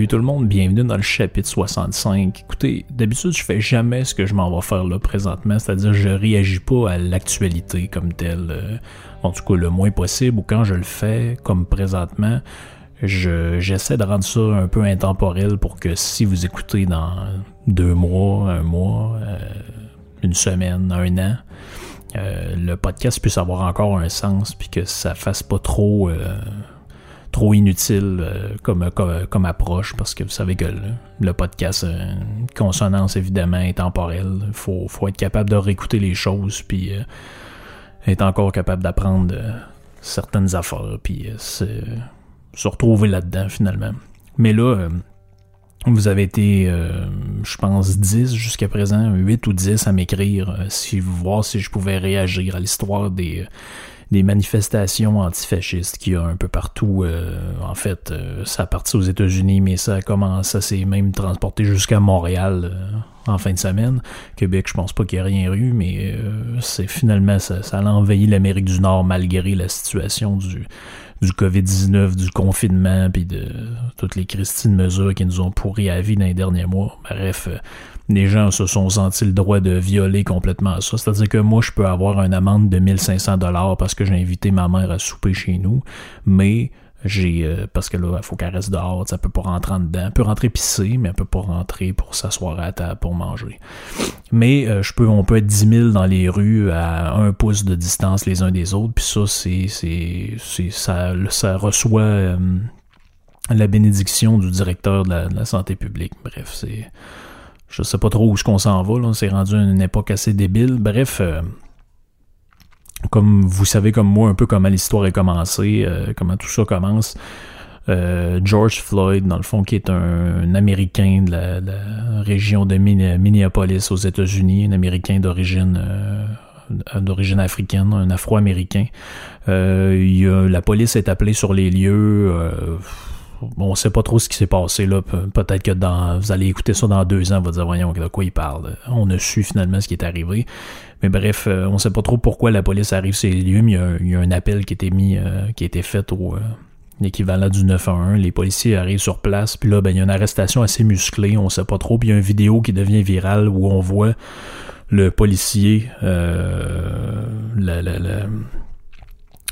Salut tout le monde, bienvenue dans le chapitre 65. Écoutez, d'habitude je fais jamais ce que je m'en vais faire là présentement, c'est-à-dire je réagis pas à l'actualité comme telle, euh, en tout cas le moins possible, ou quand je le fais comme présentement, j'essaie de rendre ça un peu intemporel pour que si vous écoutez dans deux mois, un mois, euh, une semaine, un an, euh, le podcast puisse avoir encore un sens, puis que ça fasse pas trop trop inutile euh, comme, comme, approche parce que vous savez que le, podcast, euh, consonance évidemment intemporelle. Il faut, faut être capable de réécouter les choses puis euh, être encore capable d'apprendre certaines affaires puis se, retrouver là-dedans finalement. Mais là, vous avez été, je pense, 10 jusqu'à présent, 8 ou 10 à m'écrire, voir si je pouvais réagir à l'histoire des des manifestations antifascistes qu'il y a un peu partout. Euh, en fait, euh, ça a parti aux États-Unis, mais ça commence, ça s'est même transporté jusqu'à Montréal euh, en fin de semaine. Québec, je pense pas qu'il y ait rien eu, mais c'est finalement ça, ça a envahi l'Amérique du Nord malgré la situation du du COVID-19, du confinement, puis de toutes les Christines mesures qui nous ont pourri à vie dans les derniers mois. Bref, les gens se sont sentis le droit de violer complètement ça. C'est-à-dire que moi, je peux avoir une amende de 1500 dollars parce que j'ai invité ma mère à souper chez nous, mais j'ai euh, parce que là il faut qu'elle reste dehors ça peut pas rentrer en dedans. Elle peut rentrer pisser mais elle peut pas rentrer pour s'asseoir à table pour manger. Mais euh, je peux on peut être 10 000 dans les rues à un pouce de distance les uns des autres puis ça c'est ça reçoit euh, la bénédiction du directeur de la santé publique. Bref c'est je sais pas trop où je qu'on s'en va, là. C'est rendu une époque assez débile. Bref, euh, comme vous savez comme moi un peu comment l'histoire est commencée, euh, comment tout ça commence. Euh, George Floyd, dans le fond, qui est un, Américain de la, région de Minneapolis aux États-Unis, un Américain d'origine africaine, un Afro-Américain. la police est appelée sur les lieux on sait pas trop ce qui s'est passé là. Peut-être que dans, vous allez écouter ça dans deux ans, vous dire voyons de quoi il parle. On a su finalement ce qui est arrivé. Mais bref, euh, on sait pas trop pourquoi la police arrive sur les lieux, il y a, un appel qui a été mis, euh, qui a été fait au euh, équivalent du 911. Les policiers arrivent sur place, puis là, ben, il y a une arrestation assez musclée, on sait pas trop. Puis il y a une vidéo qui devient virale où on voit le policier,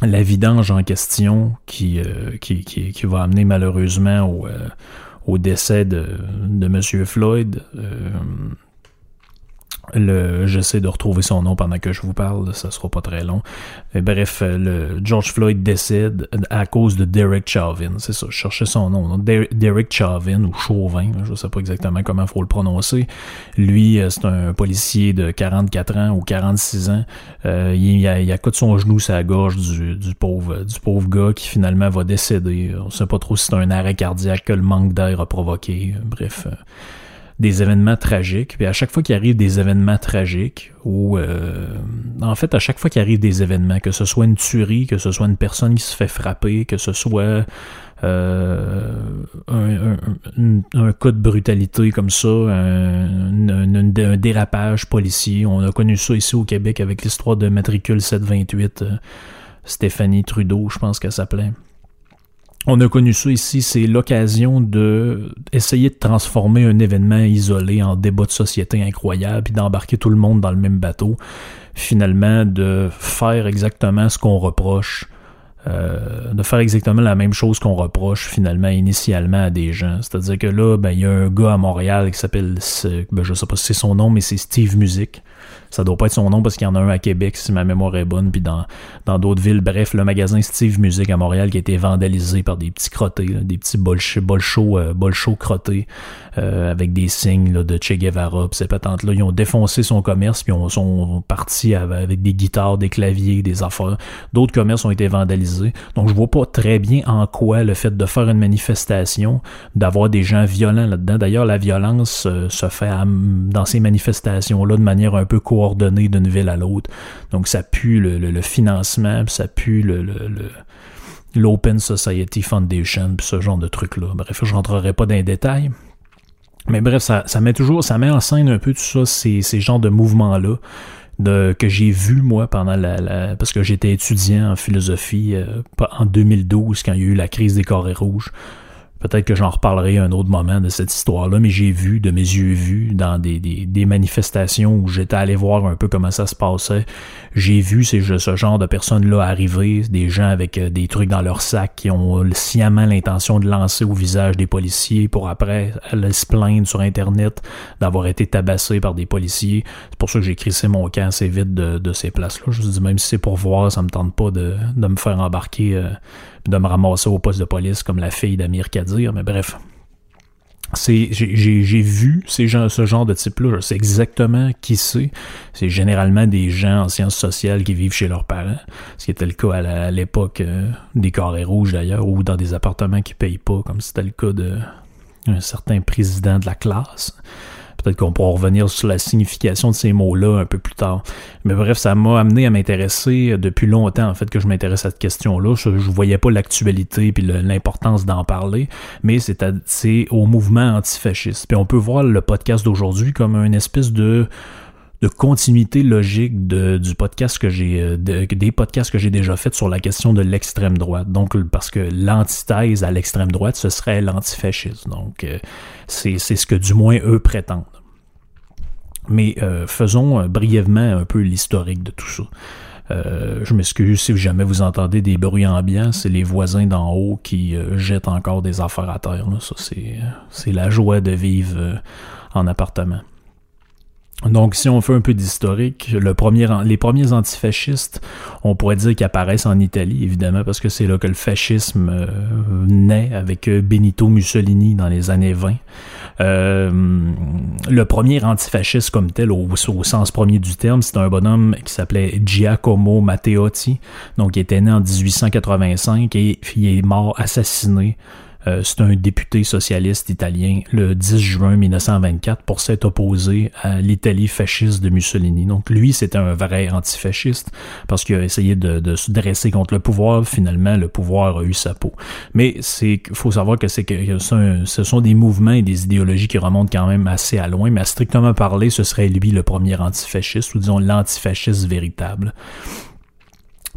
la vidange en question qui, euh, qui, qui, qui, va amener malheureusement au, euh, au décès de, de M. Floyd. Euh, le, j'essaie de retrouver son nom pendant que je vous parle, ça sera pas très long. bref, le George Floyd décède à cause de Derek Chauvin, c'est ça, je cherchais son nom. Derek Chauvin ou Chauvin, je sais pas exactement comment faut le prononcer. Lui, euh, c'est un policier de 44 ans ou 46 ans. Euh, il, a, il accoute son genou la gorge du, du, pauvre du pauvre gars qui finalement va décéder. On sait pas trop si c'est un arrêt cardiaque que le manque d'air a provoqué. Bref. Euh, des événements tragiques. Puis à chaque fois qu'il arrive des événements tragiques, ou euh, en fait à chaque fois qu'il arrive des événements, que ce soit une tuerie, que ce soit une personne qui se fait frapper, que ce soit euh, un, cas de brutalité comme ça, un, un, dérapage policier. On a connu ça ici au Québec avec l'histoire de matricule 728. Euh, Stéphanie Trudeau, je pense qu'elle s'appelait. On a connu ça ici, c'est l'occasion de essayer de transformer un événement isolé en débat de société incroyable, puis d'embarquer tout le monde dans le même bateau. Finalement, de faire exactement ce qu'on reproche, euh, de faire exactement la même chose qu'on reproche finalement initialement à des gens. C'est-à-dire que là, ben il y a un gars à Montréal qui s'appelle, ben, je sais pas si c'est son nom, mais c'est Steve Music. Ça doit pas être son nom parce qu'il y en a un à Québec, si ma mémoire est bonne, puis dans, dans d'autres villes. Bref, le magasin Steve Music à Montréal qui a été vandalisé par des petits crottés, des petits bolchos euh, crottés euh, avec des signes de Che Guevara. Pis ces patentes-là, ils ont défoncé son commerce, puis ils sont partis avec des guitares, des claviers, des affaires. D'autres commerces ont été vandalisés. Donc, je vois pas très bien en quoi le fait de faire une manifestation, d'avoir des gens violents là-dedans. D'ailleurs, la violence euh, se fait dans ces manifestations-là de manière un peu coordonnée d'une ville à l'autre. Donc, ça pue le, financement, ça pue le, l'Open Society Foundation, puis ce genre de trucs-là. Bref, je rentrerai pas dans les détails. Mais bref, ça, met toujours, ça met en scène un peu tout ça, ces, ces genres de mouvements-là. De, que j'ai vu moi pendant la, parce que j'étais étudiant en philosophie euh, en 2012 quand il y a eu la crise des carrés rouges Peut-être que j'en reparlerai un autre moment de cette histoire-là, mais j'ai vu, de mes yeux vus, dans des, manifestations où j'étais allé voir un peu comment ça se passait, j'ai vu ce genre de personnes-là arriver, des gens avec euh, des trucs dans leur sac qui ont sciemment l'intention de lancer au visage des policiers pour après aller se plaindre sur Internet d'avoir été tabassés par des policiers. C'est pour ça que j'ai crissé mon camp assez vite de, de ces places-là. Je me dis, même si c'est pour voir, ça me tente pas de, de me faire embarquer euh, de me ramasser au poste de police comme la fille d'Amir Kadir, mais bref. C'est, j'ai, vu ces gens, ce genre de type-là, je sais exactement qui c'est. C'est généralement des gens en sciences sociales qui vivent chez leurs parents, ce qui était le cas à, l'époque euh, des carrés rouges d'ailleurs, ou dans des appartements qui payent pas, comme c'était le cas d'un certain président de la classe. Peut-être qu'on pourra revenir sur la signification de ces mots-là un peu plus tard. Mais bref, ça m'a amené à m'intéresser euh, depuis longtemps, en fait, que je m'intéresse à cette question-là. Je, ne voyais pas l'actualité puis l'importance d'en parler, mais c'est au mouvement antifasciste. Puis on peut voir le podcast d'aujourd'hui comme une espèce de de continuité logique du podcast que j'ai euh, des podcasts que j'ai déjà fait sur la question de l'extrême droite. Donc parce que l'antithèse à l'extrême droite ce serait l'antifascisme. Donc euh, c'est ce que du moins eux prétendent. Mais euh, faisons brièvement un peu l'historique de tout ça. je m'excuse si jamais vous entendez des bruits ambiants, c'est les voisins d'en haut qui jettent encore des affaires à terre. Là. Ça, c'est la joie de vivre en appartement. Donc, si on fait un peu d'historique, les premiers antifascistes, on pourrait dire qu'ils apparaissent en Italie, évidemment, parce que c'est là que le fascisme euh, naît avec euh, Benito Mussolini dans les années 20. Euh, le premier antifasciste comme tel, au, au sens premier du terme, c'est un bonhomme qui s'appelait Giacomo Matteotti, donc il était né en 1885 et il est mort assassiné euh, c'est un député socialiste italien le 10 juin 1924 pour s'être opposé à l'Italie fasciste de Mussolini. Donc lui, c'était un vrai antifasciste parce qu'il a essayé de, se dresser contre le pouvoir. Finalement, le pouvoir a eu sa peau. Mais c'est faut savoir que c'est que ce sont des mouvements et des idéologies qui remontent quand même assez à loin. Mais à strictement parler, ce serait lui le premier antifasciste ou disons l'antifasciste véritable.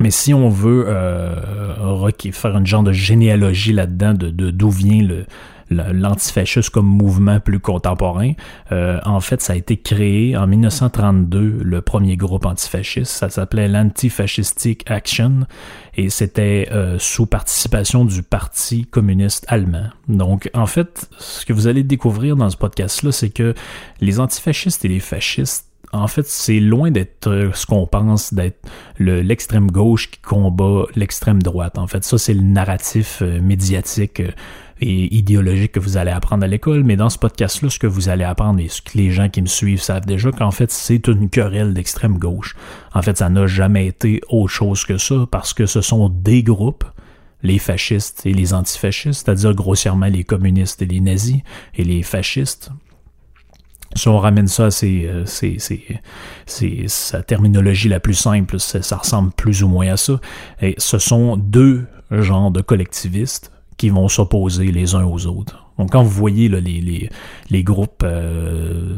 Mais si on veut euh, faire une genre de généalogie là-dedans de d'où vient le l'antifascisme comme mouvement plus contemporain. Euh, en fait, ça a été créé en 1932, le premier groupe antifasciste. Ça s'appelait l'Antifascistic Action et c'était euh, sous participation du Parti communiste allemand. Donc, en fait, ce que vous allez découvrir dans ce podcast-là, c'est que les antifascistes et les fascistes en fait, c'est loin d'être euh, ce qu'on pense d'être l'extrême gauche qui combat l'extrême droite. En fait, ça, c'est le narratif euh, médiatique euh, et idéologique que vous allez apprendre à l'école. Mais dans ce podcast-là, ce que vous allez apprendre et ce que les gens qui me suivent savent déjà, qu'en fait, c'est une querelle d'extrême gauche. En fait, ça n'a jamais été autre chose que ça parce que ce sont des groupes les fascistes et les antifascistes, c'est-à-dire grossièrement les communistes et les nazis et les fascistes, si on ramène ça, c'est euh, sa terminologie la plus simple, ça ressemble plus ou moins à ça. Et ce sont deux genres de collectivistes qui vont s'opposer les uns aux autres. Donc quand vous voyez les, groupes euh,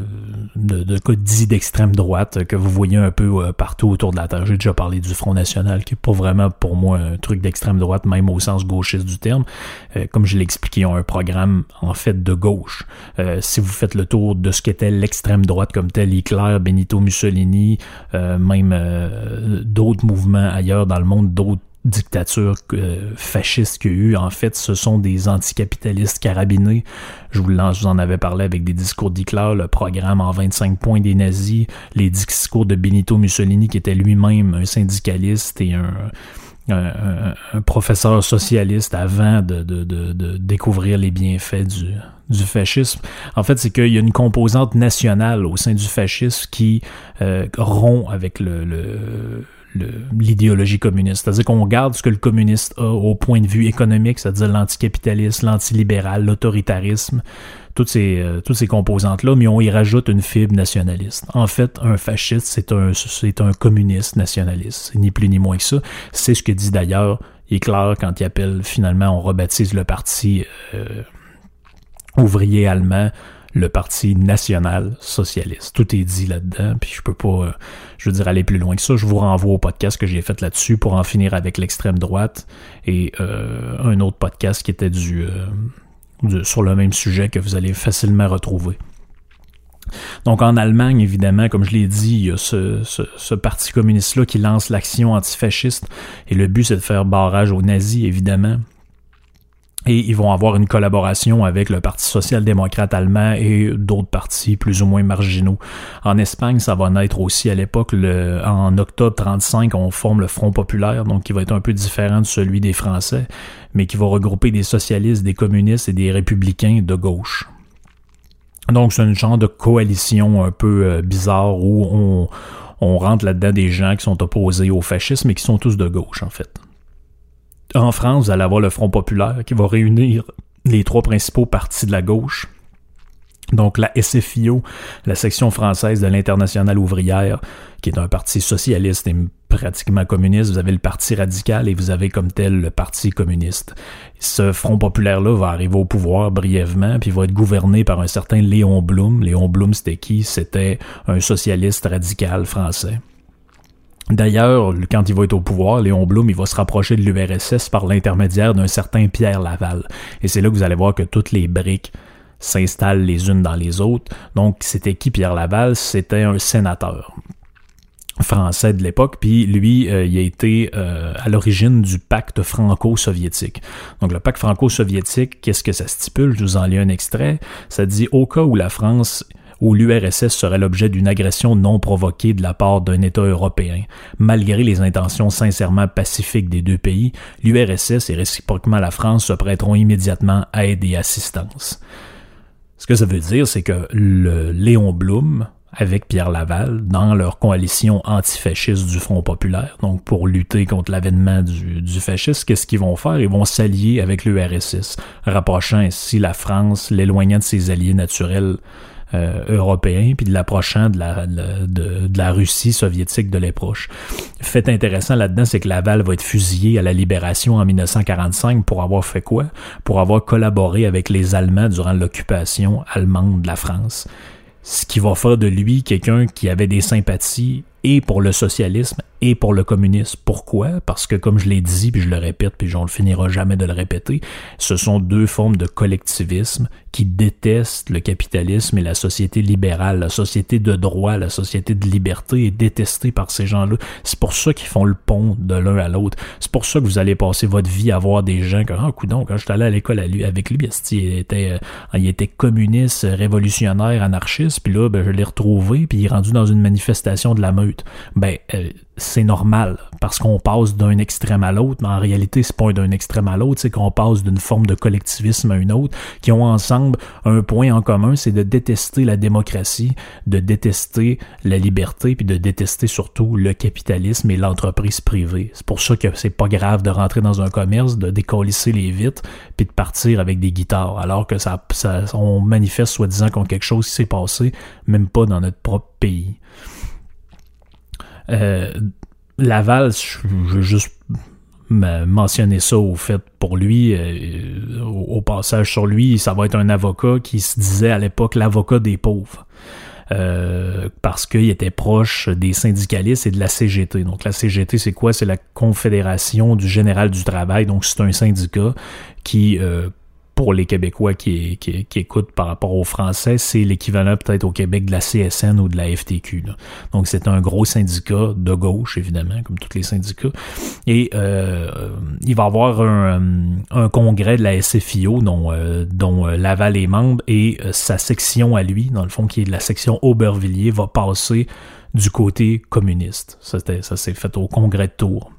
de, de dits d'extrême droite que vous voyez un peu euh, partout autour de la Terre, j'ai déjà parlé du Front National, qui est pas vraiment pour moi un truc d'extrême droite, même au sens gauchiste du terme. Euh, comme je l'ai expliqué, ils ont un programme en fait de gauche. si vous faites le tour de ce qu'était l'extrême droite comme tel, Hitler, Benito Mussolini, même d'autres mouvements ailleurs dans le monde, d'autres dictature euh, fasciste qu'il y a eu, en fait, ce sont des anticapitalistes carabinés. Je vous, je vous en avais parlé avec des discours d'Hitler, le programme en 25 points des nazis, les discours de Benito Mussolini, qui était lui-même un syndicaliste et un, un, professeur socialiste avant de, de, de, de, découvrir les bienfaits du, du fascisme. En fait, c'est qu'il y a une composante nationale au sein du fascisme qui euh, rompt avec le, le l'idéologie communiste. C'est-à-dire qu'on garde ce que le communiste a au point de vue économique, c'est-à-dire l'anticapitalisme, l'antilibéral, l'autoritarisme, toutes ces, euh, ces composantes-là, mais on y rajoute une fibre nationaliste. En fait, un fasciste, c'est un, un communiste nationaliste, ni plus ni moins que ça. C'est ce que dit d'ailleurs Hitler quand il appelle finalement, on rebaptise le parti euh, ouvrier allemand le Parti national socialiste. Tout est dit là-dedans, puis je peux pas, euh, je veux dire, aller plus loin que ça. Je vous renvoie au podcast que j'ai fait là-dessus pour en finir avec l'extrême droite et euh, un autre podcast qui était du, euh, sur le même sujet que vous allez facilement retrouver. Donc en Allemagne, évidemment, comme je l'ai dit, il y a ce parti communiste-là qui lance l'action antifasciste et le but c'est de faire barrage aux nazis, évidemment. Et ils vont avoir une collaboration avec le Parti social-démocrate allemand et d'autres partis plus ou moins marginaux. En Espagne, ça va naître aussi à l'époque. En octobre 35, on forme le Front populaire, donc qui va être un peu différent de celui des Français, mais qui va regrouper des socialistes, des communistes et des républicains de gauche. Donc c'est une genre de coalition un peu euh, bizarre où on, on rentre là-dedans des gens qui sont opposés au fascisme et qui sont tous de gauche en fait. En France, vous allez avoir le Front populaire qui va réunir les trois principaux partis de la gauche. Donc la SFIO, la section française de l'Internationale ouvrière, qui est un parti socialiste et pratiquement communiste. Vous avez le Parti radical et vous avez comme tel le Parti communiste. Ce Front populaire-là va arriver au pouvoir brièvement, puis va être gouverné par un certain Léon Blum. Léon Blum, c'était qui? C'était un socialiste radical français. D'ailleurs, quand il va être au pouvoir, Léon Blum, il va se rapprocher de l'URSS par l'intermédiaire d'un certain Pierre Laval. Et c'est là que vous allez voir que toutes les briques s'installent les unes dans les autres. Donc, c'était qui Pierre Laval? C'était un sénateur français de l'époque, puis lui, euh, il a été euh, à l'origine du pacte franco-soviétique. Donc le pacte franco-soviétique, qu'est-ce que ça stipule? Je vous en lis un extrait. Ça dit au cas où la France où l'URSS serait l'objet d'une agression non provoquée de la part d'un État européen. Malgré les intentions sincèrement pacifiques des deux pays, l'URSS et réciproquement la France se prêteront immédiatement aide et assistance. Ce que ça veut dire, c'est que le Léon Blum, avec Pierre Laval, dans leur coalition antifasciste du Front populaire, donc pour lutter contre l'avènement du, du fascisme, qu'est-ce qu'ils vont faire? Ils vont s'allier avec l'URSS, rapprochant ainsi la France, l'éloignant de ses alliés naturels euh, européen, puis de l'approchant de la, Russie soviétique de l'époque. Fait intéressant là-dedans, c'est que Laval va être fusillé à la libération en 1945 pour avoir fait quoi? Pour avoir collaboré avec les Allemands durant l'occupation allemande de la France. Ce qui va faire de lui quelqu'un qui avait des sympathies et pour le socialisme et pour le communisme. Pourquoi? Parce que, comme je l'ai dit, puis je le répète, puis on ne finira jamais de le répéter, ce sont deux formes de collectivisme qui détestent le capitalisme et la société libérale. La société de droit, la société de liberté est détestée par ces gens-là. C'est pour ça qu'ils font le pont de l'un à l'autre. C'est pour ça que vous allez passer votre vie à voir des gens comme, ah, coudon, quand je suis allé à l'école avec lui, il était, euh, il était communiste, révolutionnaire, anarchiste, puis là, ben, je l'ai retrouvé, puis il est rendu dans une manifestation de la meute. Ben, euh, c'est normal parce qu'on passe d'un extrême à l'autre, mais en réalité, c'est pas d'un extrême à l'autre, c'est qu'on passe d'une forme de collectivisme à une autre, qui ont ensemble un point en commun, c'est de détester la démocratie, de détester la liberté, puis de détester surtout le capitalisme et l'entreprise privée. C'est pour ça que c'est pas grave de rentrer dans un commerce, de décollisser les vitres, puis de partir avec des guitares, alors que ça, ça on manifeste soi-disant contre quelque chose qui s'est passé, même pas dans notre propre pays. Euh, Laval, je veux juste mentionner ça au fait pour lui, euh, au, passage sur lui, ça va être un avocat qui se disait à l'époque l'avocat des pauvres. Euh, parce qu'il était proche des syndicalistes et de la CGT. Donc la CGT, c'est quoi? C'est la Confédération du Général du Travail. Donc c'est un syndicat qui pour les Québécois qui, écoutent par rapport aux Français, c'est l'équivalent peut-être au Québec de la CSN ou de la FTQ. Donc c'est un gros syndicat de gauche, évidemment, comme tous les syndicats. Et euh, il va y avoir un, un, congrès de la SFIO dont, euh, euh, Laval est membre et sa section à lui, dans le fond, qui est de la section Aubervilliers, va passer du côté communiste. Ça, ça s'est fait au congrès de Tours.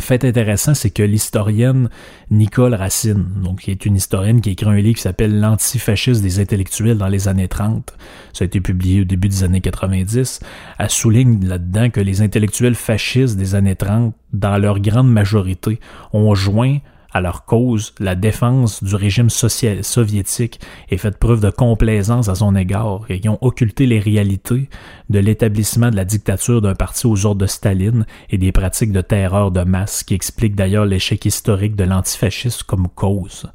Fait intéressant, c'est que l'historienne Nicole Racine, donc qui est une historienne qui écrit un livre qui s'appelle L'antifascisme des intellectuels dans les années 30, ça a été publié au début des années 90, elle souligne là-dedans que les intellectuels fascistes des années 30, dans leur grande majorité, ont joint à leur cause la défense du régime social, soviétique et fait preuve de complaisance à son égard et qui ont occulté les réalités de l'établissement de la dictature d'un parti aux ordres de Staline et des pratiques de terreur de masse qui expliquent d'ailleurs l'échec historique de l'antifascisme comme cause.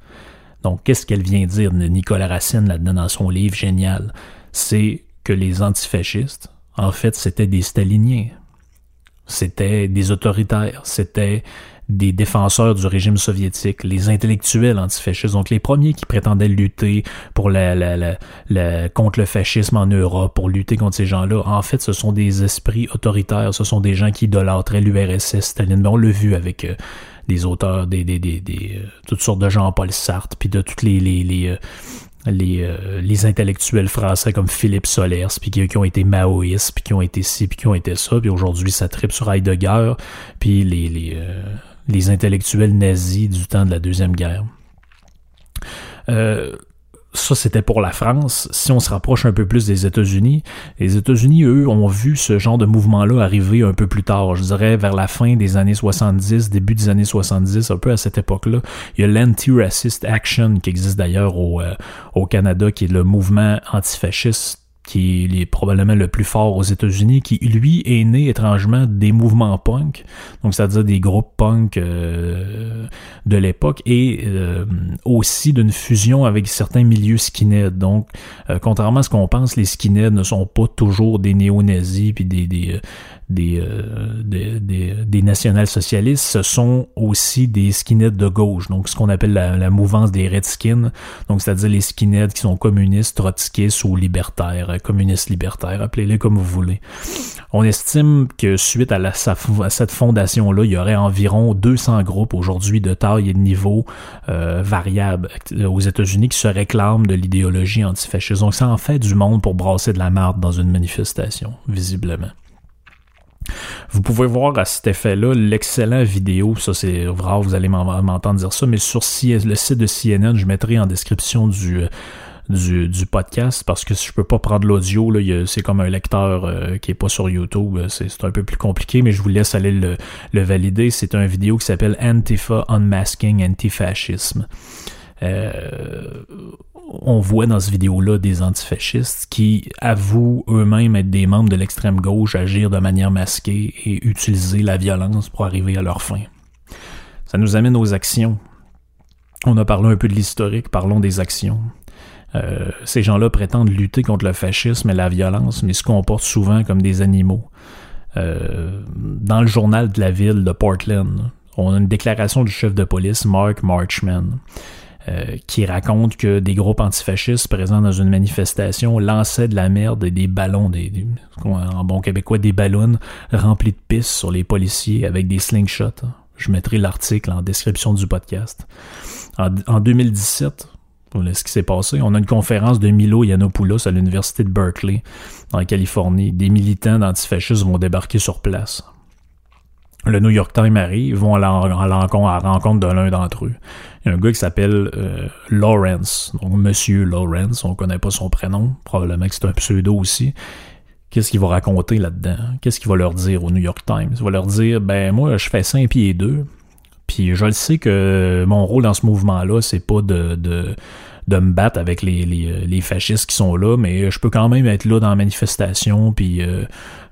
Donc, qu'est-ce qu'elle vient dire, Nicolas Racine, là-dedans, dans son livre génial? C'est que les antifascistes, en fait, c'était des staliniens. C'était des autoritaires. C'était des défenseurs du régime soviétique, les intellectuels antifascistes, donc les premiers qui prétendaient lutter pour la, contre le fascisme en Europe, pour lutter contre ces gens-là, en fait, ce sont des esprits autoritaires, ce sont des gens qui idolâtraient l'URSS, Staline. on l'a vu avec euh, des auteurs, des, des, des, des euh, toutes sortes de Jean-Paul Sartre, puis de toutes les euh, les, les, intellectuels français comme Philippe Solers, puis qui, ont été maoïstes, puis qui ont été ci, puis qui ont été ça, puis aujourd'hui ça tripe sur Heidegger, puis les, les, les intellectuels nazis du temps de la Deuxième Guerre. Euh, ça, c'était pour la France. Si on se rapproche un peu plus des États-Unis, les États-Unis, eux, ont vu ce genre de mouvement-là arriver un peu plus tard. Je dirais vers la fin des années 70, début des années 70, un peu à cette époque-là. Il y a l'Anti-Racist Action qui existe d'ailleurs au, euh, au Canada, qui est le mouvement antifasciste qui est probablement le plus fort aux États-Unis, qui lui est né étrangement des mouvements punk, donc c'est-à-dire des groupes punk euh, de l'époque, et euh, aussi d'une fusion avec certains milieux skinhead. Donc, euh, contrairement à ce qu'on pense, les skinheads ne sont pas toujours des néo-nazis puis des, des, des, des, national-socialistes, ce sont aussi des skinheads de gauche, donc ce qu'on appelle la, mouvance des redskins, donc c'est-à-dire les skinheads qui sont communistes, trotskistes ou libertaires communistes libertaires, appelez-les comme vous voulez. On estime que suite à, à cette fondation-là, il y aurait environ 200 groupes aujourd'hui de taille et de niveau euh, variables aux États-Unis qui se réclament de l'idéologie antifasciste. Donc ça en fait du monde pour brasser de la marde dans une manifestation, visiblement. Vous pouvez voir à cet effet-là l'excellent vidéo, ça c'est vrai, vous allez m'entendre dire ça, mais sur le site de CNN, je mettrai en description du, du, du, podcast parce que si je peux pas prendre l'audio, c'est comme un lecteur euh, qui est pas sur YouTube, euh, c'est un peu plus compliqué, mais je vous laisse aller le, le valider. C'est un vidéo qui s'appelle Antifa Unmasking Antifascisme. Euh, on voit dans ce vidéo-là des antifascistes qui avouent eux-mêmes être des membres de l'extrême gauche, agir de manière masquée et utiliser la violence pour arriver à leur fin. Ça nous amène aux actions. On a parlé un peu de l'historique, parlons des actions. Euh, ces gens-là prétendent lutter contre le fascisme et la violence, mais se comportent souvent comme des animaux. Euh, dans le journal de la ville de Portland, on a une déclaration du chef de police, Mark Marchman, euh, qui raconte que des groupes antifascistes présents dans une manifestation lançaient de la merde et des ballons, des, en bon québécois, des ballons remplis de pistes sur les policiers avec des slingshots. Je mettrai l'article en description du podcast. En, en 2017, ce qui s'est passé. On a une conférence de Milo Yiannopoulos à l'université de Berkeley, en Californie. Des militants d'antifascistes vont débarquer sur place. Le New York Times arrive, vont à la, rencontre, de l'un d'entre eux. Il y a un gars qui s'appelle euh, Lawrence, donc Monsieur Lawrence, on connaît pas son prénom, probablement que c'est un pseudo aussi. Qu'est-ce qu'il va raconter là-dedans? Qu'est-ce qu'il va leur dire au New York Times? Il va leur dire, ben moi, je fais 5 pieds 2, puis je le sais que mon rôle dans ce mouvement-là, c'est pas de, de, de, me battre avec les, les, les, fascistes qui sont là, mais je peux quand même être là dans la manifestation. Puis euh,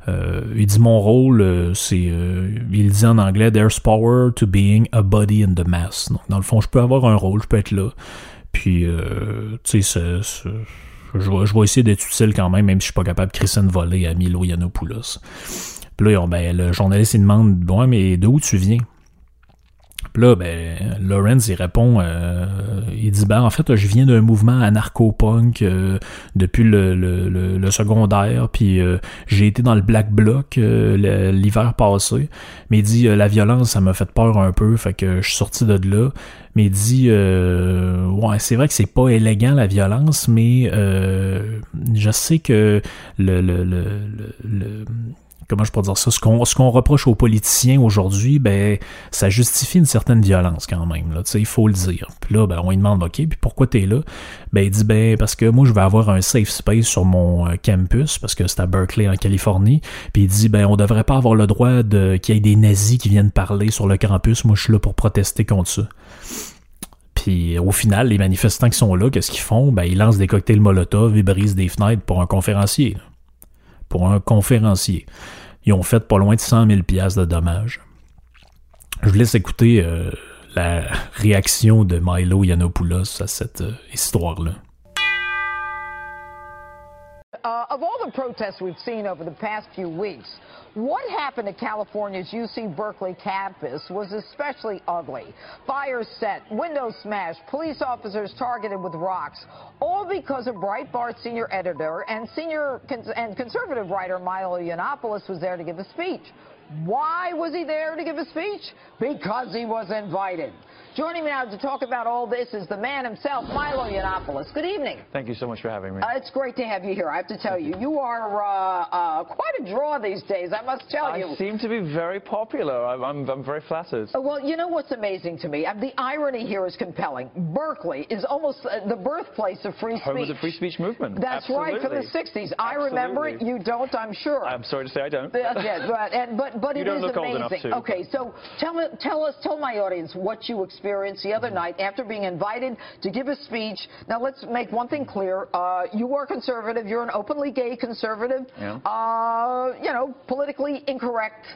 euh, il dit mon rôle, euh, c'est, il dit en anglais, there's power to being a body in the mass. Donc dans le fond, je peux avoir un rôle, je peux être là. Puis tu sais, je vais, essayer d'être utile quand même, même si je suis pas capable de créer une volée à Milo Yiannopoulos. Puis là, ben, le journaliste il demande, bon, mais d'où tu viens? Là, ben, Lawrence, il répond, euh, il dit, ben, en fait, je viens d'un mouvement anarcho-punk euh, depuis le, le, le, secondaire, puis euh, j'ai été dans le Black Bloc l'hiver passé. Mais il dit, la violence, ça m'a fait peur un peu, fait que je suis sorti de là. Mais il dit, ouais, c'est vrai que c'est pas élégant la violence, mais je sais que le, le comment je peux dire ça, ce qu'on qu'on reproche aux politiciens aujourd'hui, ben ça justifie une certaine violence quand même là, il faut le dire. Puis là ben on lui demande OK, puis pourquoi t'es là? Ben il dit ben parce que moi je vais avoir un safe space sur mon euh, campus parce que c'est à Berkeley en Californie, puis il dit ben on devrait pas avoir le droit de qu'il y ait des nazis qui viennent parler sur le campus, moi je suis là pour protester contre ça. Puis au final, les manifestants qui sont là, qu'est-ce qu'ils font? Ben, ils lancent des cocktails Molotov, ils brisent des fenêtres pour un conférencier. Pour un conférencier. Ils ont fait pas loin de 100 000 de dommages. Je vous laisse écouter euh, la réaction de Milo Yiannopoulos à cette euh, histoire-là. Uh, of all the protests we've seen over the past few weeks, what happened at California's UC Berkeley campus was especially ugly. Fires set, windows smashed, police officers targeted with rocks, all because of Breitbart senior editor and senior cons and conservative writer Milo Yiannopoulos was there to give a speech. Why was he there to give a speech? Because he was invited. Joining me now to talk about all this is the man himself, Milo Yiannopoulos. Good evening. Thank you so much for having me. Uh, it's great to have you here. I have to tell you, you are uh, uh, quite a draw these days, I must tell I you. I seem to be very popular. I'm, I'm, I'm very flattered. Uh, well, you know what's amazing to me? Uh, the irony here is compelling. Berkeley is almost uh, the birthplace of free Home speech. of the free speech movement. That's Absolutely. right, from the 60s. I remember it. You don't, I'm sure. I'm sorry to say I don't. yeah, but, and, but, but you it don't look amazing. Old enough to. Okay, so tell, me, tell us, tell my audience what you experienced the other night after being invited to give a speech. Now, let's make one thing clear. Uh, you are conservative. You're an openly gay conservative. Yeah. Uh, you know, politically incorrect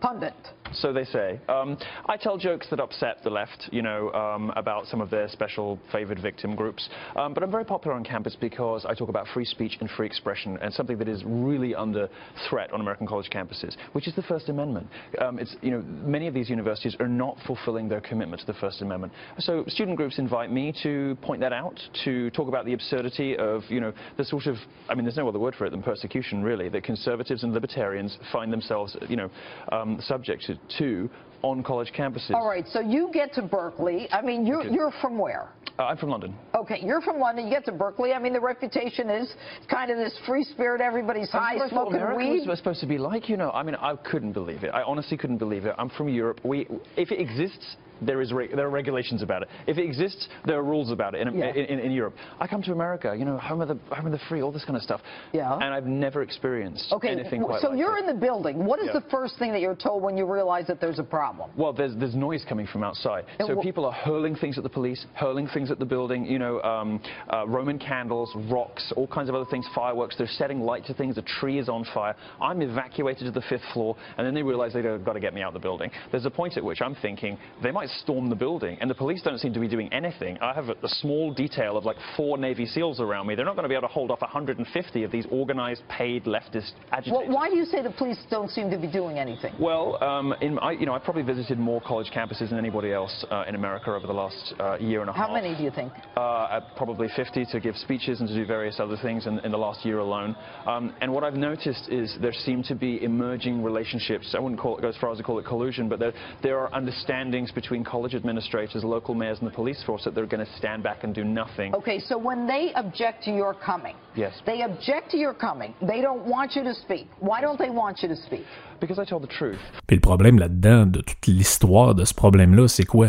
pundit. So they say. Um, I tell jokes that upset the left, you know, um, about some of their special favored victim groups. Um, but I'm very popular on campus because I talk about free speech and free expression and something that is really under threat on American college campuses, which is the First Amendment. Um, it's, you know, many of these universities are not fulfilling their commitment to the First Amendment. So student groups invite me to point that out, to talk about the absurdity of, you know, the sort of, I mean, there's no other word for it than persecution, really, that conservatives and libertarians find themselves, you know, um, subject to to on college campuses. All right, so you get to Berkeley. I mean, you're, Okay. you're from where? Uh, I'm from London. Okay, you're from London. You get to Berkeley. I mean, the reputation is kind of this free spirit. Everybody's high, That's what smoking America weed. was supposed to be like, you know. I mean, I couldn't believe it. I honestly couldn't believe it. I'm from Europe. We, if it exists, there is re- there are regulations about it. If it exists, there are rules about it in, Yeah. in, in, in Europe. I come to America, you know, home of the home of the free, all this kind of stuff. Yeah. And I've never experienced Okay, anything quite so like you're it. in the building. What is Yeah. the first thing that you're told when you realize that there's a problem? Well, there's, there's noise coming from outside. So people are hurling things at the police, hurling things at the building, you know, um, uh, Roman candles, rocks, all kinds of other things, fireworks. They're setting light to things. A tree is on fire. I'm evacuated to the fifth floor, and then they realize they've got to get me out of the building. There's a point at which I'm thinking they might storm the building, and the police don't seem to be doing anything. I have a, a small detail of like four Navy SEALs around me. They're not going to be able to hold off 150 of these organized, paid leftist agitators. Well, why do you say the police don't seem to be doing anything? Well, um, in, I, you know, I probably visited more college campuses than anybody else uh, in America over the last uh, year and a half. How many do you think? Uh, probably 50 to give speeches and to do various other things in, in the last year alone. Um, and what I've noticed is there seem to be emerging relationships. I wouldn't call it, go as far as to call it collusion, but there, there are understandings between college administrators, local mayors, and the police force that they're going to stand back and do nothing. Okay, so when they object to your coming, Yes. they object to your coming. They don't want you to speak. Why don't they want you to speak? Because I told the truth. Puis le problème là-dedans, de toute l'histoire de ce problème-là, c'est quoi?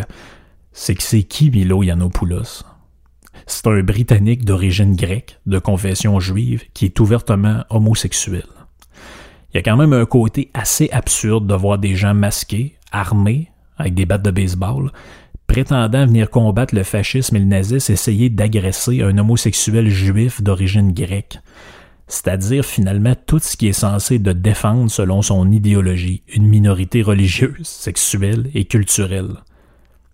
C'est que c'est qui Milo Yiannopoulos? C'est un Britannique d'origine grecque, de confession juive, qui est ouvertement homosexuel. Il y a quand même un côté assez absurde de voir des gens masqués, armés, avec des battes de baseball, prétendant venir combattre le fascisme et le nazisme, essayer d'agresser un homosexuel juif d'origine grecque. C'est-à-dire finalement tout ce qui est censé défendre selon son idéologie, une minorité religieuse, sexuelle et culturelle.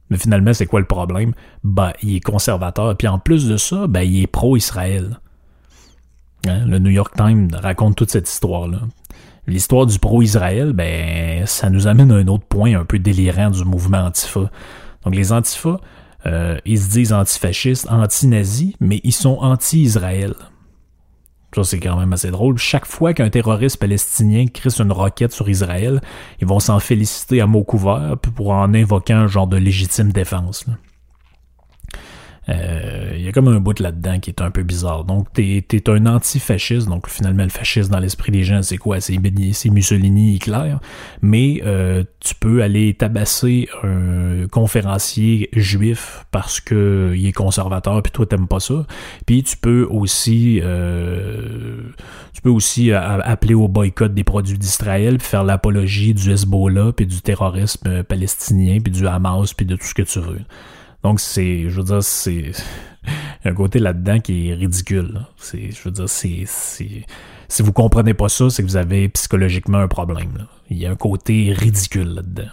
Mais finalement, c'est quoi le problème? Ben, il est conservateur, puis en plus de ça, ben, il est pro-Israël. Hein, Le New York Times raconte toute cette histoire-là. L'histoire du pro-Israël, ben, ça nous amène à un autre point un peu délirant du mouvement Antifa. Donc les Antifa, euh, ils se disent antifascistes, anti-nazis, mais ils sont anti-Israël. Ça, c'est quand même assez drôle. Chaque fois qu'un terroriste palestinien crisse une roquette sur Israël, ils vont s'en féliciter à mots couverts pour en invoquer un genre de légitime défense. Il y a comme un bout là-dedans qui est un peu bizarre. Donc, t'es es un antifasciste. Donc, finalement, le fascisme dans l'esprit des gens, c'est quoi? C'est Mussolini, Hitler. Mais euh, tu peux aller tabasser un conférencier juif parce que il est conservateur, puis toi, t'aimes pas ça. Puis tu peux aussi... Euh, tu peux aussi appeler au boycott des produits d'Israël, puis faire l'apologie du Hezbollah, puis du terrorisme palestinien, puis du Hamas, puis de tout ce que tu veux. Donc, c'est, je veux dire, c'est un côté là-dedans qui est ridicule. Je veux dire, c'est, si vous comprenez pas ça, c'est que vous avez psychologiquement un problème. Il y a un côté ridicule là-dedans.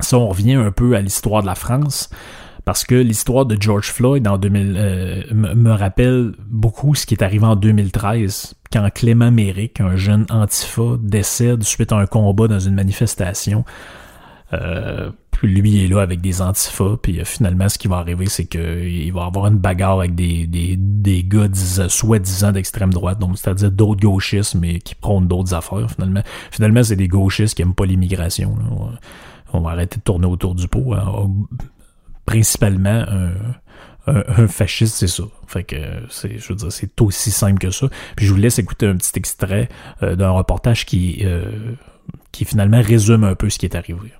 Ça, on revient un peu à l'histoire de la France, parce que l'histoire de George Floyd en 2000 euh, me rappelle beaucoup ce qui est arrivé en 2013, quand Clément Méric, un jeune antifa, décède suite à un combat dans une manifestation. Euh, puis lui est là avec des antifas, puis euh, finalement, ce qui va arriver, c'est qu'il va avoir une bagarre avec des, des, des gars soi-disant d'extrême droite, donc c'est-à-dire d'autres gauchistes, mais qui prônent d'autres affaires, finalement. Finalement, c'est des gauchistes qui aiment pas l'immigration. On va arrêter de tourner autour du pot. Hein. Principalement, un, fasciste, c'est ça. Fait que c'est, je veux dire, c'est aussi simple que ça. Puis je vous laisse écouter un petit extrait euh, d'un reportage qui, qui finalement résume un peu ce qui est arrivé.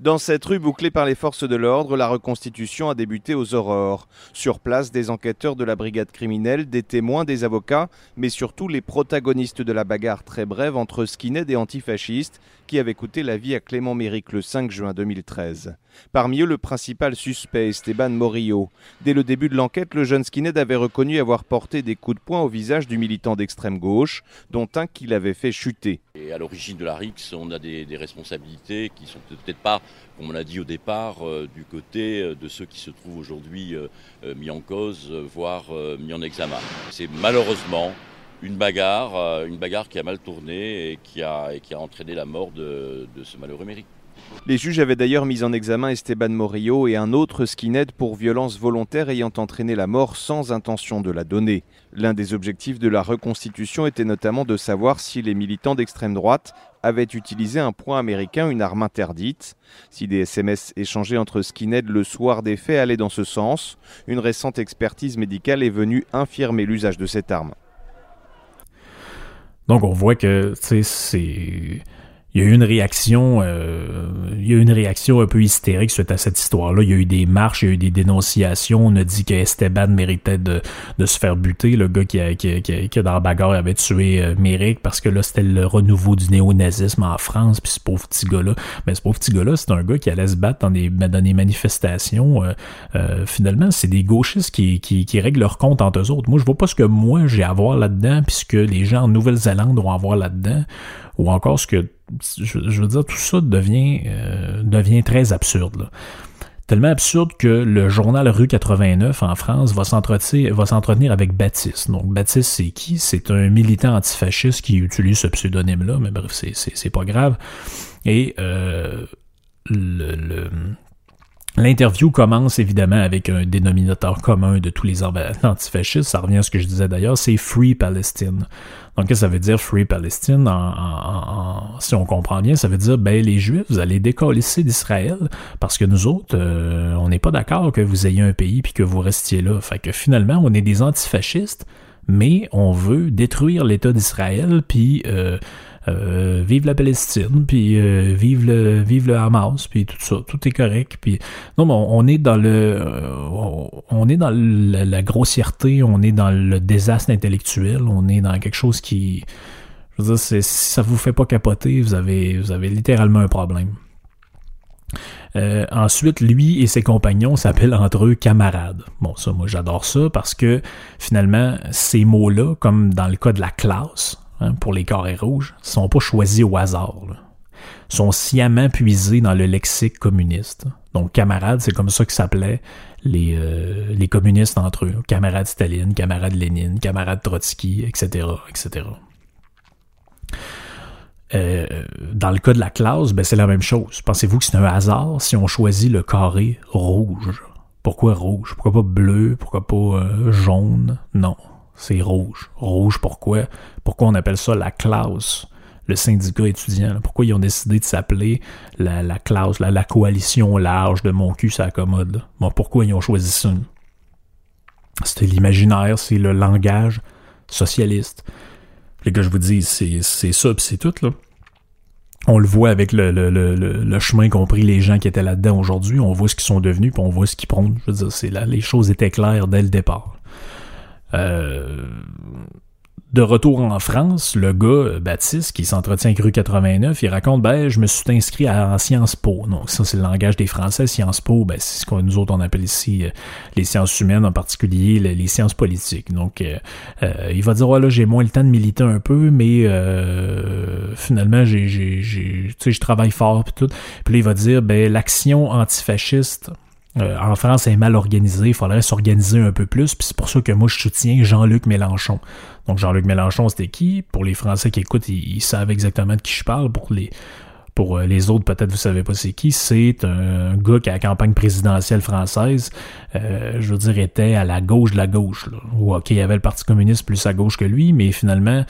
Dans cette rue bouclée par les forces de l'ordre, la reconstitution a débuté aux aurores. Sur place, des enquêteurs de la brigade criminelle, des témoins, des avocats, mais surtout les protagonistes de la bagarre très brève entre skinhead et antifascistes qui avait coûté la vie à Clément Méric le 5 juin 2013. Parmi eux, le principal suspect, Esteban Morillo. Dès le début de l'enquête, le jeune skinhead avait reconnu avoir porté des coups de poing au visage du militant d'extrême gauche, dont un qui l'avait fait chuter. Et à l'origine de la RIX, on a des, responsabilités qui sont peut-être pas, comme on l'a dit au départ, euh, du côté euh, de ceux qui se trouvent aujourd'hui euh, mis en cause, voire mis en examen. C'est malheureusement une bagarre, une bagarre qui a mal tourné et qui a, qui a entraîné la mort de, ce malheureux mérite. Les juges avaient d'ailleurs mis en examen Esteban Morillo et un autre skinhead pour violence volontaire ayant entraîné la mort sans intention de la donner. L'un des objectifs de la reconstitution était notamment de savoir si les militants d'extrême droite avaient utilisé un point américain, une arme interdite. Si des SMS échangés entre skinheads le soir des faits allaient dans ce sens, une récente expertise médicale est venue infirmer l'usage de cette arme. Donc on voit que c'est il y a eu une réaction, euh, il y a eu une réaction un peu hystérique suite à cette histoire-là. Il y a eu des marches, il y a eu des dénonciations. On a dit que Esteban méritait de, de se faire buter, le gars qui, a, qui, qui, qui dans la bagarre avait tué euh, Méric parce que là c'était le renouveau du néo-nazisme en France. Puis ce pauvre petit gars-là, mais ce pauvre petit gars-là, c'est un gars qui allait se battre dans des dans des manifestations. Euh, euh, finalement, c'est des gauchistes qui, qui, qui règlent leur compte entre eux autres. Moi, je vois pas ce que moi j'ai à voir là-dedans, puisque les gens en Nouvelle-Zélande ont à voir là-dedans, ou encore ce que je, veux dire, tout ça devient, euh, devient très absurde. Tellement absurde que le journal Rue 89 en France va s'entretenir avec Baptiste. Donc Baptiste, c'est qui? C'est un militant antifasciste qui utilise ce pseudonyme-là, mais bref, c'est pas grave. Et euh, le, L'interview commence évidemment avec un dénominateur commun de tous les antifascistes. Ça revient à ce que je disais d'ailleurs, c'est Free Palestine. Donc, ça veut dire Free Palestine? Si on comprend bien, ça veut dire ben les Juifs, vous allez décoller d'Israël parce que nous autres, euh, on n'est pas d'accord que vous ayez un pays puis que vous restiez là. Fait que finalement, on est des antifascistes, mais on veut détruire l'État d'Israël puis euh, euh, vive la Palestine, puis euh, vive le vive le Hamas, puis tout ça, tout est correct. Puis non, mais on, est dans le, euh, on est dans la, grossièreté, on est dans le désastre intellectuel, on est dans quelque chose qui, je veux dire, si ça vous fait pas capoter, vous avez vous avez littéralement un problème. Ensuite, lui et ses compagnons s'appellent entre eux camarades. Bon, ça, moi, j'adore ça parce que finalement, ces mots-là, comme dans le cas de la classe, Hein, pour les carrés rouges, sont pas choisis au hasard. sont sciemment puisés dans le lexique communiste. Donc, camarades, c'est comme ça que s'appelaient les, euh, les communistes entre eux. Camarades Staline, camarades Lénine, camarades Trotsky, etc., etc. Euh, dans le cas de la classe, ben c'est la même chose. Pensez-vous que c'est un hasard si on choisit le carré rouge? Pourquoi rouge? Pourquoi pas bleu? Pourquoi pas euh, jaune? Non, c'est rouge. Rouge, pourquoi? Pourquoi on appelle ça la classe? Le syndicat étudiant. Pourquoi ils ont décidé de s'appeler la, la classe, la, coalition large de mon cul, ça commode. Bon, pourquoi ils ont choisi ça? C'était l'imaginaire, c'est le langage socialiste. Et que je vous dis, c'est ça, c'est tout, là. On le voit avec le, le, le, chemin qu'ont pris les gens qui étaient là-dedans aujourd'hui. On voit ce qu'ils sont devenus, puis on voit ce qu'ils prennent. Je veux dire, c'est là, les choses étaient claires dès le départ. Euh, de retour en France, le gars, euh, Baptiste, qui s'entretient avec rue 89, il raconte, ben, je me suis inscrit à, en Sciences Po. Donc, ça, c'est le langage des Français. Sciences Po, ben, c'est ce que nous autres, on appelle ici euh, les sciences humaines, en particulier les, sciences politiques. Donc, euh, il va dire, voilà, j'ai moins le temps de militer un peu, mais finalement, j'ai, j'ai, j'ai, je travaille fort, puis tout. Puis là, il va dire, ben, l'action antifasciste euh, en France, est mal organisé, il faudrait s'organiser un peu plus, puis c'est pour ça que moi je soutiens Jean-Luc Mélenchon. Donc Jean-Luc Mélenchon, c'était qui? Pour les Français qui écoutent, ils, savent exactement de qui je parle. Pour les pour euh, les autres, peut-être vous savez pas c'est qui. C'est un gars qui a la campagne présidentielle française, euh, je veux dire, était à la gauche de la gauche. Là. Ok, il y avait le Parti communiste plus à gauche que lui, mais finalement,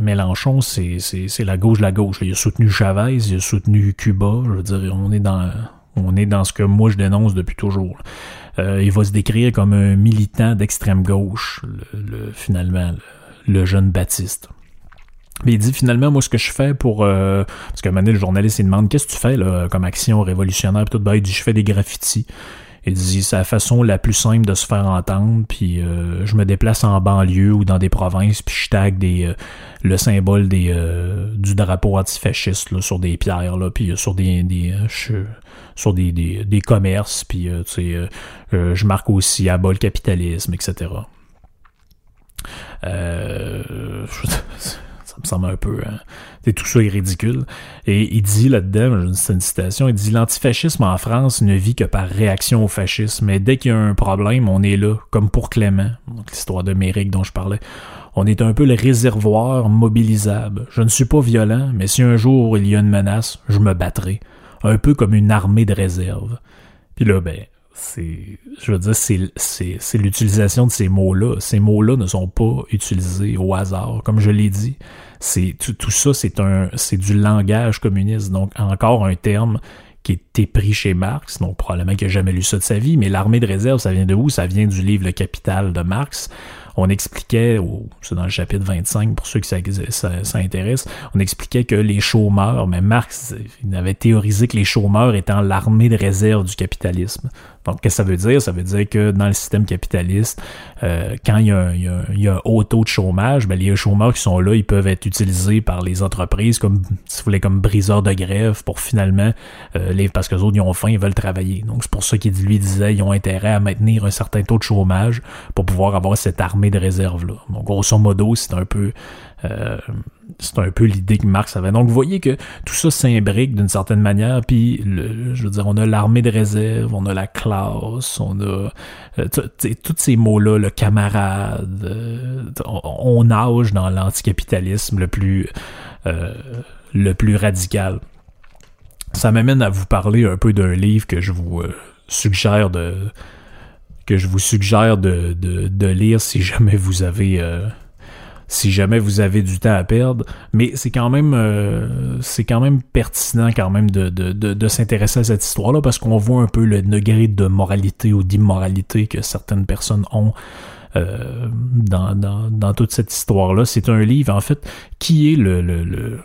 Mélenchon, c'est la gauche de la gauche. Il a soutenu Chavez, il a soutenu Cuba. Je veux dire, on est dans on est dans ce que moi je dénonce depuis toujours. Euh, il va se décrire comme un militant d'extrême gauche, le, finalement, le, jeune Baptiste. Mais il dit finalement, moi, ce que je fais pour. Euh, parce qu'à un moment donné, le journaliste, il demande Qu'est-ce que tu fais là, comme action révolutionnaire? Puis tout, ben, il dit Je fais des graffitis. Il dit c'est la façon la plus simple de se faire entendre. Puis euh, je me déplace en banlieue ou dans des provinces, puis je tag des euh, le symbole des euh, du drapeau antifasciste sur des pierres là, puis sur des, des sur des, des, des, commerces, puis tu sais, je marque aussi à bas le capitalisme, etc. Euh, me semble un peu. Hein, tout ça est ridicule. Et il dit là-dedans, c'est une citation, il dit L'antifascisme en France ne vit que par réaction au fascisme. Mais dès qu'il y a un problème, on est là, comme pour Clément, l'histoire de Méric dont je parlais. On est un peu le réservoir mobilisable. Je ne suis pas violent, mais si un jour il y a une menace, je me battrai. Un peu comme une armée de réserve. Puis là, ben, c'est, je veux dire, c'est, l'utilisation de ces mots-là. Ces mots-là ne sont pas utilisés au hasard. Comme je l'ai dit, c'est, tout, ça, c'est un, c'est du langage communiste. Donc, encore un terme qui était pris chez Marx, donc probablement qu'il n'a jamais lu ça de sa vie, mais l'armée de réserve, ça vient de où? Ça vient du livre Le Capital de Marx on expliquait, c'est dans le chapitre 25 pour ceux qui ça, on expliquait que les chômeurs, mais Marx il avait théorisé que les chômeurs étant l'armée de réserve du capitalisme. Donc, qu'est-ce que ça veut dire? Ça veut dire que dans le système capitaliste, euh, quand il y, a un, il, y a haut taux de chômage, ben, les chômeurs qui sont là, ils peuvent être utilisés par les entreprises comme, si vous voulez, comme briseurs de grève pour finalement, euh, parce que les autres, ils ont faim, ils veulent travailler. Donc, c'est pour ça qu'il lui disait, ils ont intérêt à maintenir un certain taux de chômage pour pouvoir avoir cette armée de réserve là. Grosso modo, c'est un peu, euh, c'est un peu l'idée que Marx avait. Donc, vous voyez que tout ça s'imbrique d'une certaine manière, puis, je veux dire, on a l'armée de réserve, on a la classe, on a euh, tous ces mots-là, le camarade, euh, on, nage dans l'anticapitalisme le plus, le plus radical. Ça m'amène à vous parler un peu d'un livre que je vous suggère de que je vous suggère de, de, lire si jamais vous avez si jamais vous avez du temps à perdre. Mais c'est quand même euh, c'est quand même pertinent quand même de, de, de, s'intéresser à cette histoire-là parce qu'on voit un peu le degré de moralité ou d'immoralité que certaines personnes ont. Euh, dans, dans, dans toute cette histoire-là. C'est un livre, en fait, qui est le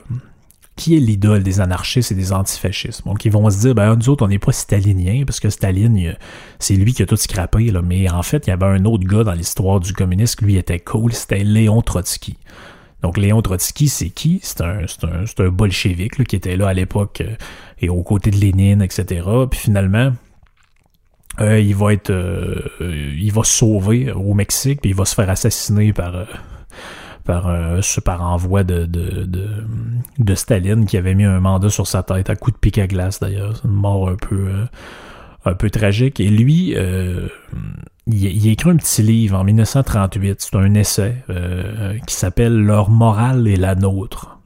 qui est l'idole des anarchistes et des antifascistes. Donc, ils vont se dire, ben, nous autres, on n'est pas staliniens, parce que Staline, c'est lui qui a tout scrappé, là. Mais en fait, il y avait un autre gars dans l'histoire du communisme, lui était cool, c'était Léon Trotsky. Donc, Léon Trotsky, c'est qui? C'est un, un, un bolchevique, qui était là à l'époque, euh, et aux côtés de Lénine, etc. Puis finalement, euh, il va être, euh, il va se sauver au Mexique, puis il va se faire assassiner par par, un, par envoi de, de, de, Staline qui avait mis un mandat sur sa tête à coup de pic à glace d'ailleurs. C'est une mort un peu, un peu tragique. Et lui, il, il, a écrit un petit livre en 1938. C'est un essai qui s'appelle Leur morale et la nôtre.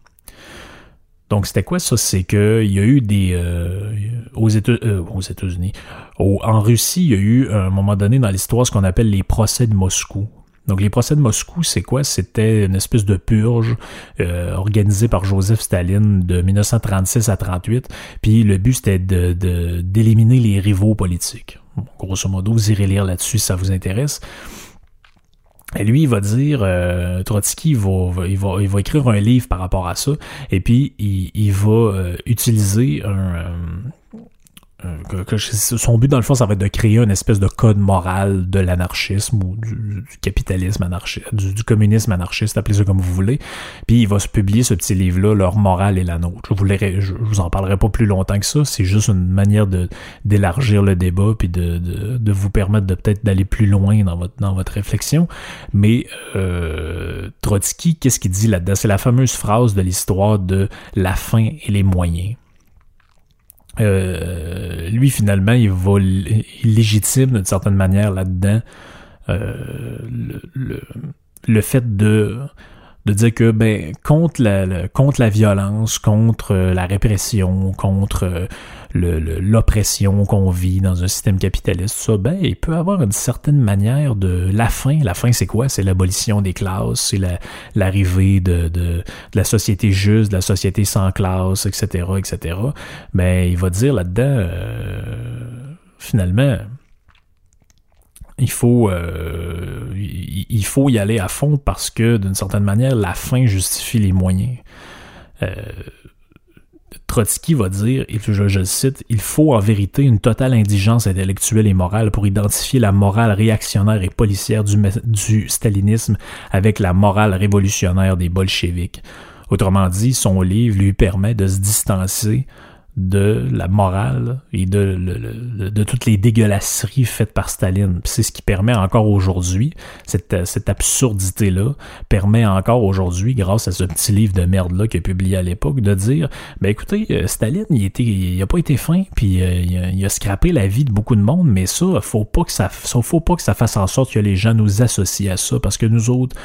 Donc, c'était quoi ça? C'est qu'il y a eu des... Euh, euh, aux États-Unis, en Russie, il y a eu, à un moment donné dans l'histoire, ce qu'on appelle les procès de Moscou. Donc, les procès de Moscou, c'est quoi? C'était une espèce de purge euh, organisée par Joseph Staline de 1936 à 38. Puis, le but, c'était de, d'éliminer les rivaux politiques. grosso modo, vous irez lire là-dessus si ça vous intéresse. Et lui, il va dire, euh, Trotsky, il va, il, va, il va écrire un livre par rapport à ça, et puis il, il va euh, utiliser un, euh, son but dans le fond ça va être de créer une espèce de code moral de l'anarchisme ou du, capitalisme anarchiste du, communisme anarchiste appelez ça comme vous voulez. Puis il va se publier ce petit livre là leur morale et la nôtre. Je vous, vous en parlerai pas plus longtemps que ça. C'est juste une manière d'élargir le débat puis de, vous permettre de peut-être d'aller plus loin dans votre dans votre réflexion. Mais euh, Trotsky qu'est-ce qu'il dit là-dedans? C'est la fameuse phrase de l'histoire de la fin et les moyens euh, lui finalement il va il légitime d'une certaine manière là-dedans euh, le, le, fait de de dire que ben contre la, contre la violence, contre la répression, contre l'oppression qu'on vit dans un système capitaliste, ça, ben, il peut avoir une certaine manière de la fin. La fin, c'est quoi? C'est l'abolition des classes, c'est l'arrivée de, de, la société juste, de la société sans classe, etc., etc. Ben, il va dire là-dedans, euh, finalement, il faut, euh, il faut y aller à fond parce que, d'une certaine manière, la fin justifie les moyens. Euh, Trotsky va dire, et je, je, le cite, il faut en vérité une totale indigence intellectuelle et morale pour identifier la morale réactionnaire et policière du, du stalinisme avec la morale révolutionnaire des bolcheviks. Autrement dit, son livre lui permet de se distancer de la morale et de, toutes les dégueulasseries faites par Staline. C'est ce qui permet encore aujourd'hui, cette, cette absurdité-là, permet encore aujourd'hui, grâce à ce petit livre de merde-là qu'il a publié à l'époque, de dire, ben écoutez, euh, Staline, il, était, il a pas été fin, puis euh, il, a, il, a, scrappé la vie de beaucoup de monde, mais ça, faut pas que ça, faut pas que ça fasse en sorte que les gens nous associent à ça, parce que nous autres,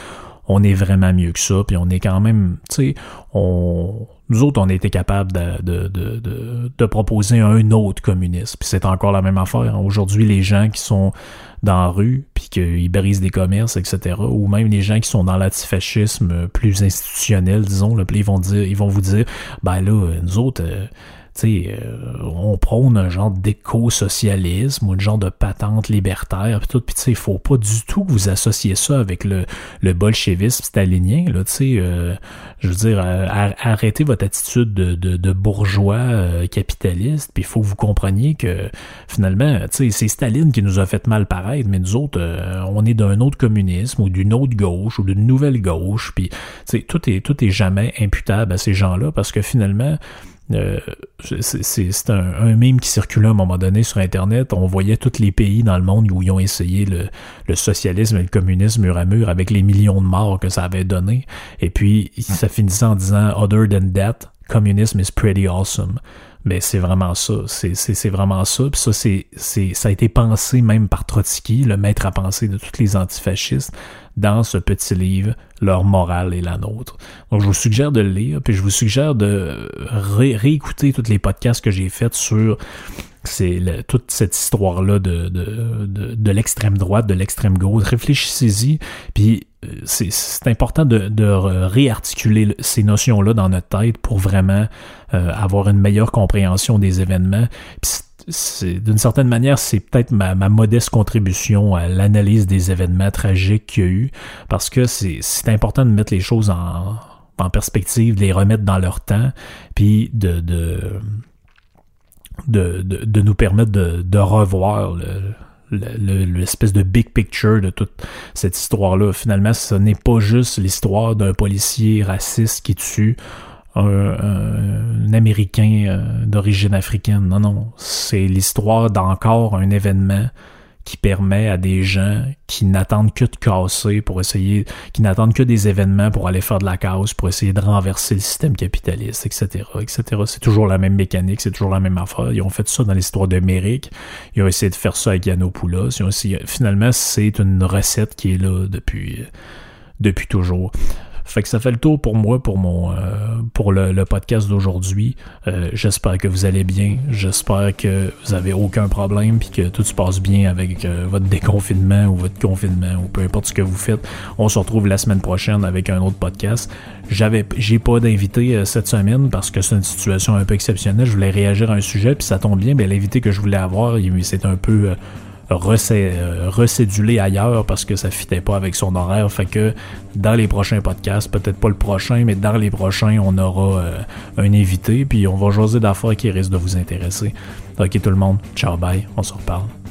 on est vraiment mieux que ça, puis on est quand même, tu sais, on nous autres, on a été capables de, de, de, de, proposer un autre communisme. Puis c'est encore la même affaire. Aujourd'hui, les gens qui sont dans la rue, puis qu'ils brisent des commerces, etc., ou même les gens qui sont dans l'antifascisme plus institutionnel, disons, là, puis ils vont dire, ils vont vous dire, ben là, nous autres, euh, euh, on prône un genre d'éco-socialisme ou un genre de patente libertaire, puis tout, puis tu sais, faut pas du tout que vous associez ça avec le, le bolchevisme stalinien, là, tu sais, euh, je veux dire, arrêtez votre attitude de, de, bourgeois euh, capitaliste, puis il faut que vous compreniez que, finalement, tu sais, c'est Staline qui nous a fait mal paraître, mais nous autres, on est d'un autre communisme ou d'une autre gauche ou d'une nouvelle gauche, puis, tu tout est, tout est jamais imputable à ces gens-là, parce que finalement, euh, c'est un, un mime qui circulait à un moment donné sur Internet. On voyait tous les pays dans le monde où ils ont essayé le, le socialisme et le communisme mur à mur avec les millions de morts que ça avait donné. Et puis, ça finissait en disant « Other than that, communism is pretty awesome ». Mais c'est vraiment ça, c'est vraiment ça. Puis ça, c'est ça a été pensé même par Trotsky, le maître à penser de tous les antifascistes, dans ce petit livre, Leur morale et la nôtre. Donc je vous suggère de le lire, puis je vous suggère de réécouter tous les podcasts que j'ai faits sur c'est toute cette histoire-là de, de, de, de l'extrême droite, de l'extrême gauche. Réfléchissez-y, puis euh, c'est important de, de réarticuler ces notions-là dans notre tête pour vraiment euh, avoir une meilleure compréhension des événements. d'une certaine manière, c'est peut-être ma, ma, modeste contribution à l'analyse des événements tragiques qu'il y a eu, parce que c'est important de mettre les choses en, en perspective, de les remettre dans leur temps, puis de de, de, nous permettre de, de revoir l'espèce de big picture de toute cette histoire-là. Finalement, ce n'est pas juste l'histoire d'un policier raciste qui tue un, Américain euh, d'origine africaine. Non, non. C'est l'histoire d'encore un événement qui permet à des gens qui n'attendent que de casser pour essayer, qui n'attendent que des événements pour aller faire de la casse, pour essayer de renverser le système capitaliste, etc., etc. C'est toujours la même mécanique, c'est toujours la même affaire. Ils ont fait ça dans l'histoire de Méric. Ils ont essayé de faire ça avec Yanopoulos. Finalement, c'est une recette qui est là depuis toujours. Fait que ça fait le tour pour moi pour mon euh, pour le, podcast d'aujourd'hui. Euh, j'espère que vous allez bien. J'espère que vous avez aucun problème puis que tout se passe bien avec euh, votre déconfinement ou votre confinement ou peu importe ce que vous faites. On se retrouve la semaine prochaine avec un autre podcast. J'avais j'ai pas d'invité cette semaine parce que c'est une situation un peu exceptionnelle. Je voulais réagir à un sujet puis ça tombe bien. Mais l'invité que je voulais avoir, c'est un peu euh, recédulé ailleurs parce que ça fitait pas avec son horaire. Fait que dans les prochains podcasts, peut-être pas le prochain, mais dans les prochains, on aura euh, un invité, puis on va jaser d'affaires qui risquent de vous intéresser. Ok tout le monde, ciao bye, on se reparle.